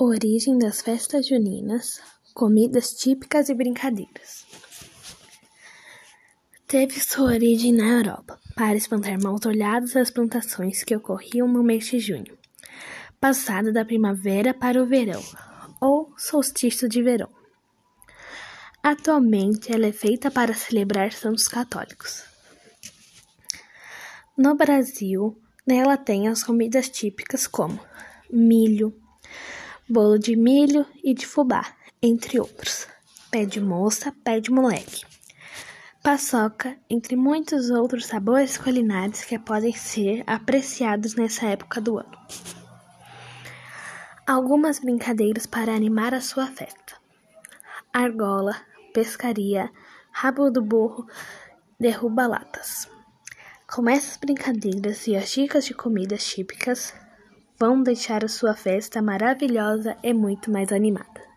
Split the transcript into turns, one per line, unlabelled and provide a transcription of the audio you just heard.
Origem das festas juninas, comidas típicas e brincadeiras. Teve sua origem na Europa, para espantar maus olhados às plantações que ocorriam no mês de junho, passado da primavera para o verão, ou solstício de verão. Atualmente ela é feita para celebrar santos católicos. No Brasil, nela tem as comidas típicas como milho, bolo de milho e de fubá, entre outros. Pé de moça, pé de moleque. Paçoca, entre muitos outros sabores culinários que podem ser apreciados nessa época do ano. Algumas brincadeiras para animar a sua festa: argola, pescaria, rabo do burro, derruba-latas. Com essas brincadeiras e as dicas de comidas típicas, vão deixar a sua festa maravilhosa e muito mais animada.